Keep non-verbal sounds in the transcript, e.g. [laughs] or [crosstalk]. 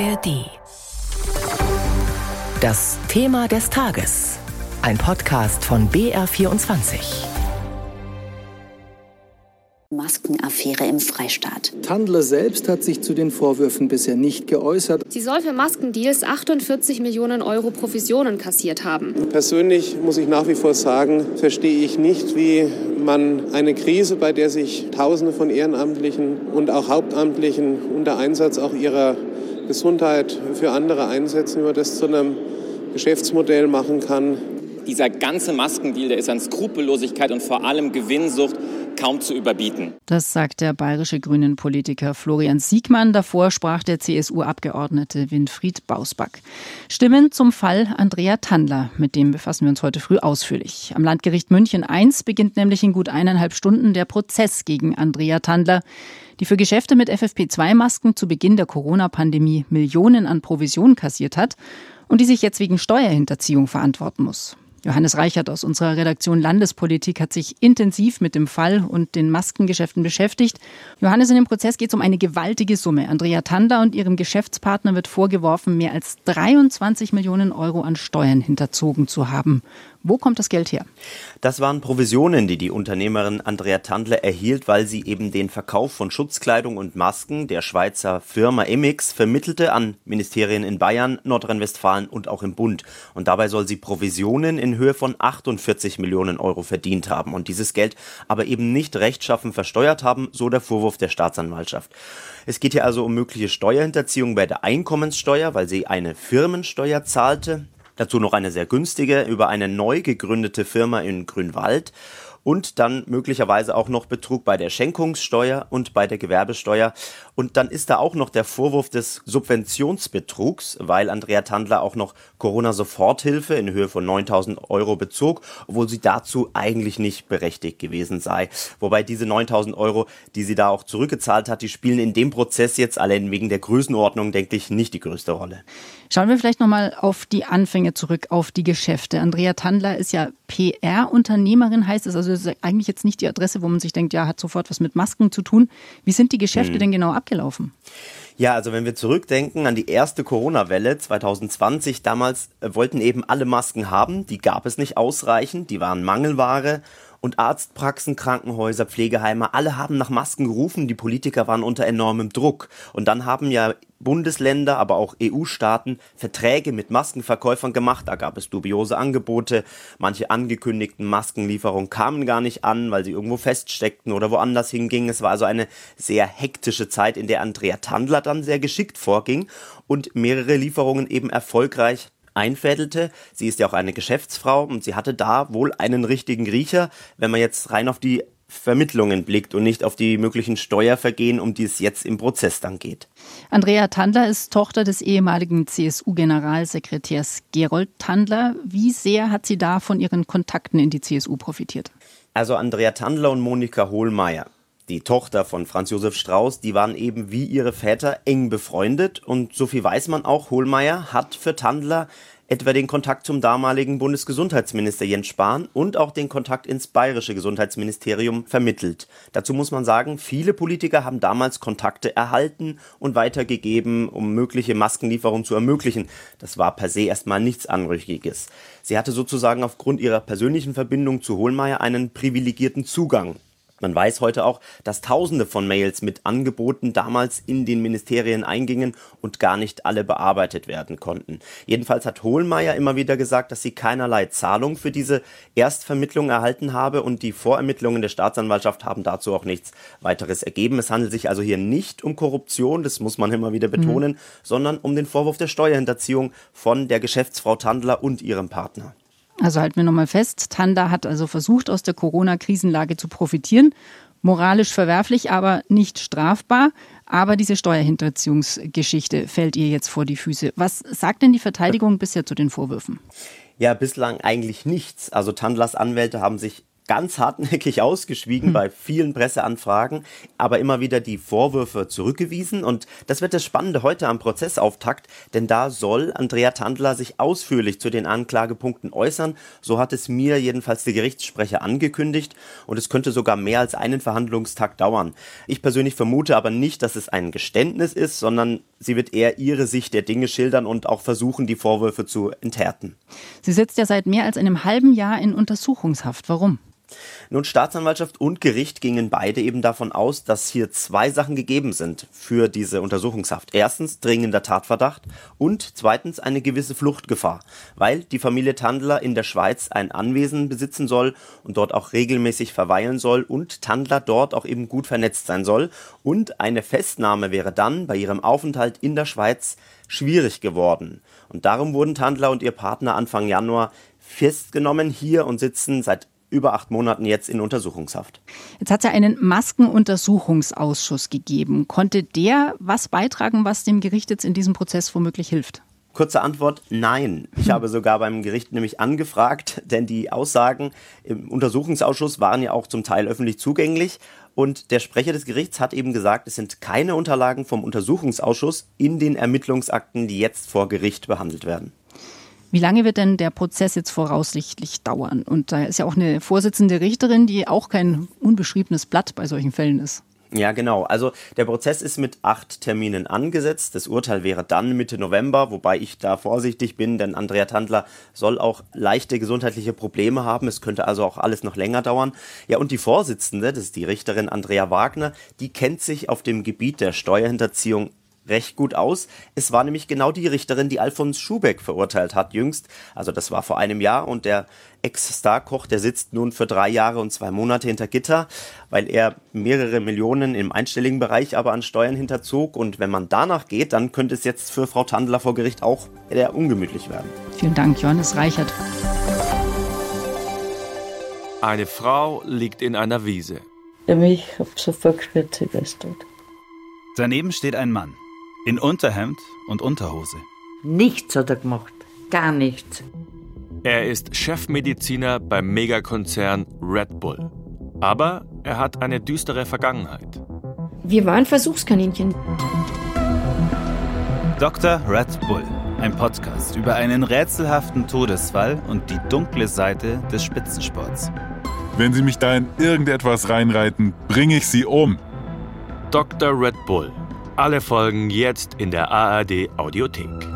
ARD. Das Thema des Tages. Ein Podcast von BR24. Maskenaffäre im Freistaat. Tandler selbst hat sich zu den Vorwürfen bisher nicht geäußert. Sie soll für Maskendeals 48 Millionen Euro Provisionen kassiert haben. Persönlich muss ich nach wie vor sagen, verstehe ich nicht, wie man eine Krise, bei der sich Tausende von Ehrenamtlichen und auch Hauptamtlichen unter Einsatz auch ihrer Gesundheit für andere einsetzen, wie man das zu einem Geschäftsmodell machen kann. Dieser ganze Maskendeal, der ist an Skrupellosigkeit und vor allem Gewinnsucht kaum zu überbieten. Das sagt der bayerische Grünen-Politiker Florian Siegmann. Davor sprach der CSU-Abgeordnete Winfried Bausback. Stimmen zum Fall Andrea Tandler. Mit dem befassen wir uns heute früh ausführlich. Am Landgericht München I beginnt nämlich in gut eineinhalb Stunden der Prozess gegen Andrea Tandler, die für Geschäfte mit FFP2-Masken zu Beginn der Corona-Pandemie Millionen an Provision kassiert hat und die sich jetzt wegen Steuerhinterziehung verantworten muss. Johannes Reichert aus unserer Redaktion Landespolitik hat sich intensiv mit dem Fall und den Maskengeschäften beschäftigt. Johannes, in dem Prozess geht es um eine gewaltige Summe. Andrea Tanda und ihrem Geschäftspartner wird vorgeworfen, mehr als 23 Millionen Euro an Steuern hinterzogen zu haben. Wo kommt das Geld her? Das waren Provisionen, die die Unternehmerin Andrea Tandler erhielt, weil sie eben den Verkauf von Schutzkleidung und Masken der Schweizer Firma Emix vermittelte an Ministerien in Bayern, Nordrhein-Westfalen und auch im Bund. Und dabei soll sie Provisionen in Höhe von 48 Millionen Euro verdient haben und dieses Geld aber eben nicht rechtschaffen versteuert haben, so der Vorwurf der Staatsanwaltschaft. Es geht hier also um mögliche Steuerhinterziehung bei der Einkommenssteuer, weil sie eine Firmensteuer zahlte. Dazu noch eine sehr günstige über eine neu gegründete Firma in Grünwald und dann möglicherweise auch noch Betrug bei der Schenkungssteuer und bei der Gewerbesteuer. Und dann ist da auch noch der Vorwurf des Subventionsbetrugs, weil Andrea Tandler auch noch Corona-Soforthilfe in Höhe von 9000 Euro bezog, obwohl sie dazu eigentlich nicht berechtigt gewesen sei. Wobei diese 9000 Euro, die sie da auch zurückgezahlt hat, die spielen in dem Prozess jetzt allein wegen der Größenordnung, denke ich, nicht die größte Rolle. Schauen wir vielleicht nochmal auf die Anfänge zurück, auf die Geschäfte. Andrea Tandler ist ja PR-Unternehmerin, heißt es. Also das ist eigentlich jetzt nicht die Adresse, wo man sich denkt, ja, hat sofort was mit Masken zu tun. Wie sind die Geschäfte hm. denn genau abgelaufen? Ja, also wenn wir zurückdenken an die erste Corona-Welle 2020, damals äh, wollten eben alle Masken haben, die gab es nicht ausreichend, die waren Mangelware und Arztpraxen, Krankenhäuser, Pflegeheime, alle haben nach Masken gerufen, die Politiker waren unter enormem Druck. Und dann haben ja Bundesländer, aber auch EU-Staaten Verträge mit Maskenverkäufern gemacht. Da gab es dubiose Angebote. Manche angekündigten Maskenlieferungen kamen gar nicht an, weil sie irgendwo feststeckten oder woanders hingingen. Es war also eine sehr hektische Zeit, in der Andrea Tandler dann sehr geschickt vorging und mehrere Lieferungen eben erfolgreich einfädelte. Sie ist ja auch eine Geschäftsfrau und sie hatte da wohl einen richtigen Riecher, wenn man jetzt rein auf die Vermittlungen blickt und nicht auf die möglichen Steuervergehen, um die es jetzt im Prozess dann geht. Andrea Tandler ist Tochter des ehemaligen CSU-Generalsekretärs Gerold Tandler. Wie sehr hat sie da von ihren Kontakten in die CSU profitiert? Also Andrea Tandler und Monika Hohlmeier, die Tochter von Franz Josef Strauß, die waren eben wie ihre Väter eng befreundet und so viel weiß man auch, Hohlmeier hat für Tandler etwa den Kontakt zum damaligen Bundesgesundheitsminister Jens Spahn und auch den Kontakt ins bayerische Gesundheitsministerium vermittelt. Dazu muss man sagen, viele Politiker haben damals Kontakte erhalten und weitergegeben, um mögliche Maskenlieferungen zu ermöglichen. Das war per se erstmal nichts Anrüchiges. Sie hatte sozusagen aufgrund ihrer persönlichen Verbindung zu Hohlmeier einen privilegierten Zugang man weiß heute auch, dass Tausende von Mails mit Angeboten damals in den Ministerien eingingen und gar nicht alle bearbeitet werden konnten. Jedenfalls hat Hohlmeier immer wieder gesagt, dass sie keinerlei Zahlung für diese Erstvermittlung erhalten habe und die Vorermittlungen der Staatsanwaltschaft haben dazu auch nichts weiteres ergeben. Es handelt sich also hier nicht um Korruption, das muss man immer wieder betonen, mhm. sondern um den Vorwurf der Steuerhinterziehung von der Geschäftsfrau Tandler und ihrem Partner. Also halten wir nochmal fest, Tanda hat also versucht, aus der Corona-Krisenlage zu profitieren. Moralisch verwerflich, aber nicht strafbar. Aber diese Steuerhinterziehungsgeschichte fällt ihr jetzt vor die Füße. Was sagt denn die Verteidigung bisher zu den Vorwürfen? Ja, bislang eigentlich nichts. Also Tandlers Anwälte haben sich ganz hartnäckig ausgeschwiegen hm. bei vielen Presseanfragen, aber immer wieder die Vorwürfe zurückgewiesen. Und das wird das Spannende heute am Prozessauftakt, denn da soll Andrea Tandler sich ausführlich zu den Anklagepunkten äußern. So hat es mir jedenfalls der Gerichtssprecher angekündigt. Und es könnte sogar mehr als einen Verhandlungstag dauern. Ich persönlich vermute aber nicht, dass es ein Geständnis ist, sondern sie wird eher ihre Sicht der Dinge schildern und auch versuchen, die Vorwürfe zu enthärten. Sie sitzt ja seit mehr als einem halben Jahr in Untersuchungshaft. Warum? Nun, Staatsanwaltschaft und Gericht gingen beide eben davon aus, dass hier zwei Sachen gegeben sind für diese Untersuchungshaft. Erstens dringender Tatverdacht und zweitens eine gewisse Fluchtgefahr, weil die Familie Tandler in der Schweiz ein Anwesen besitzen soll und dort auch regelmäßig verweilen soll und Tandler dort auch eben gut vernetzt sein soll und eine Festnahme wäre dann bei ihrem Aufenthalt in der Schweiz schwierig geworden. Und darum wurden Tandler und ihr Partner Anfang Januar festgenommen hier und sitzen seit über acht Monaten jetzt in Untersuchungshaft. Jetzt hat es ja einen Maskenuntersuchungsausschuss gegeben. Konnte der was beitragen, was dem Gericht jetzt in diesem Prozess womöglich hilft? Kurze Antwort, nein. Ich habe sogar beim Gericht nämlich angefragt, [laughs] denn die Aussagen im Untersuchungsausschuss waren ja auch zum Teil öffentlich zugänglich. Und der Sprecher des Gerichts hat eben gesagt, es sind keine Unterlagen vom Untersuchungsausschuss in den Ermittlungsakten, die jetzt vor Gericht behandelt werden. Wie lange wird denn der Prozess jetzt voraussichtlich dauern? Und da ist ja auch eine Vorsitzende Richterin, die auch kein unbeschriebenes Blatt bei solchen Fällen ist. Ja, genau. Also der Prozess ist mit acht Terminen angesetzt. Das Urteil wäre dann Mitte November, wobei ich da vorsichtig bin, denn Andrea Tandler soll auch leichte gesundheitliche Probleme haben. Es könnte also auch alles noch länger dauern. Ja, und die Vorsitzende, das ist die Richterin Andrea Wagner, die kennt sich auf dem Gebiet der Steuerhinterziehung recht gut aus. Es war nämlich genau die Richterin, die Alfons Schubeck verurteilt hat jüngst. Also das war vor einem Jahr und der Ex-Starkoch, der sitzt nun für drei Jahre und zwei Monate hinter Gitter, weil er mehrere Millionen im einstelligen Bereich aber an Steuern hinterzog. Und wenn man danach geht, dann könnte es jetzt für Frau Tandler vor Gericht auch eher ungemütlich werden. Vielen Dank, Johannes Reichert. Eine Frau liegt in einer Wiese. Ich habe sofort gespürt, sie ist tot. Daneben steht ein Mann. In Unterhemd und Unterhose. Nichts hat er gemacht. Gar nichts. Er ist Chefmediziner beim Megakonzern Red Bull. Aber er hat eine düstere Vergangenheit. Wir waren Versuchskaninchen. Dr. Red Bull, ein Podcast über einen rätselhaften Todesfall und die dunkle Seite des Spitzensports. Wenn Sie mich da in irgendetwas reinreiten, bringe ich Sie um. Dr. Red Bull alle Folgen jetzt in der ARD Audiothek.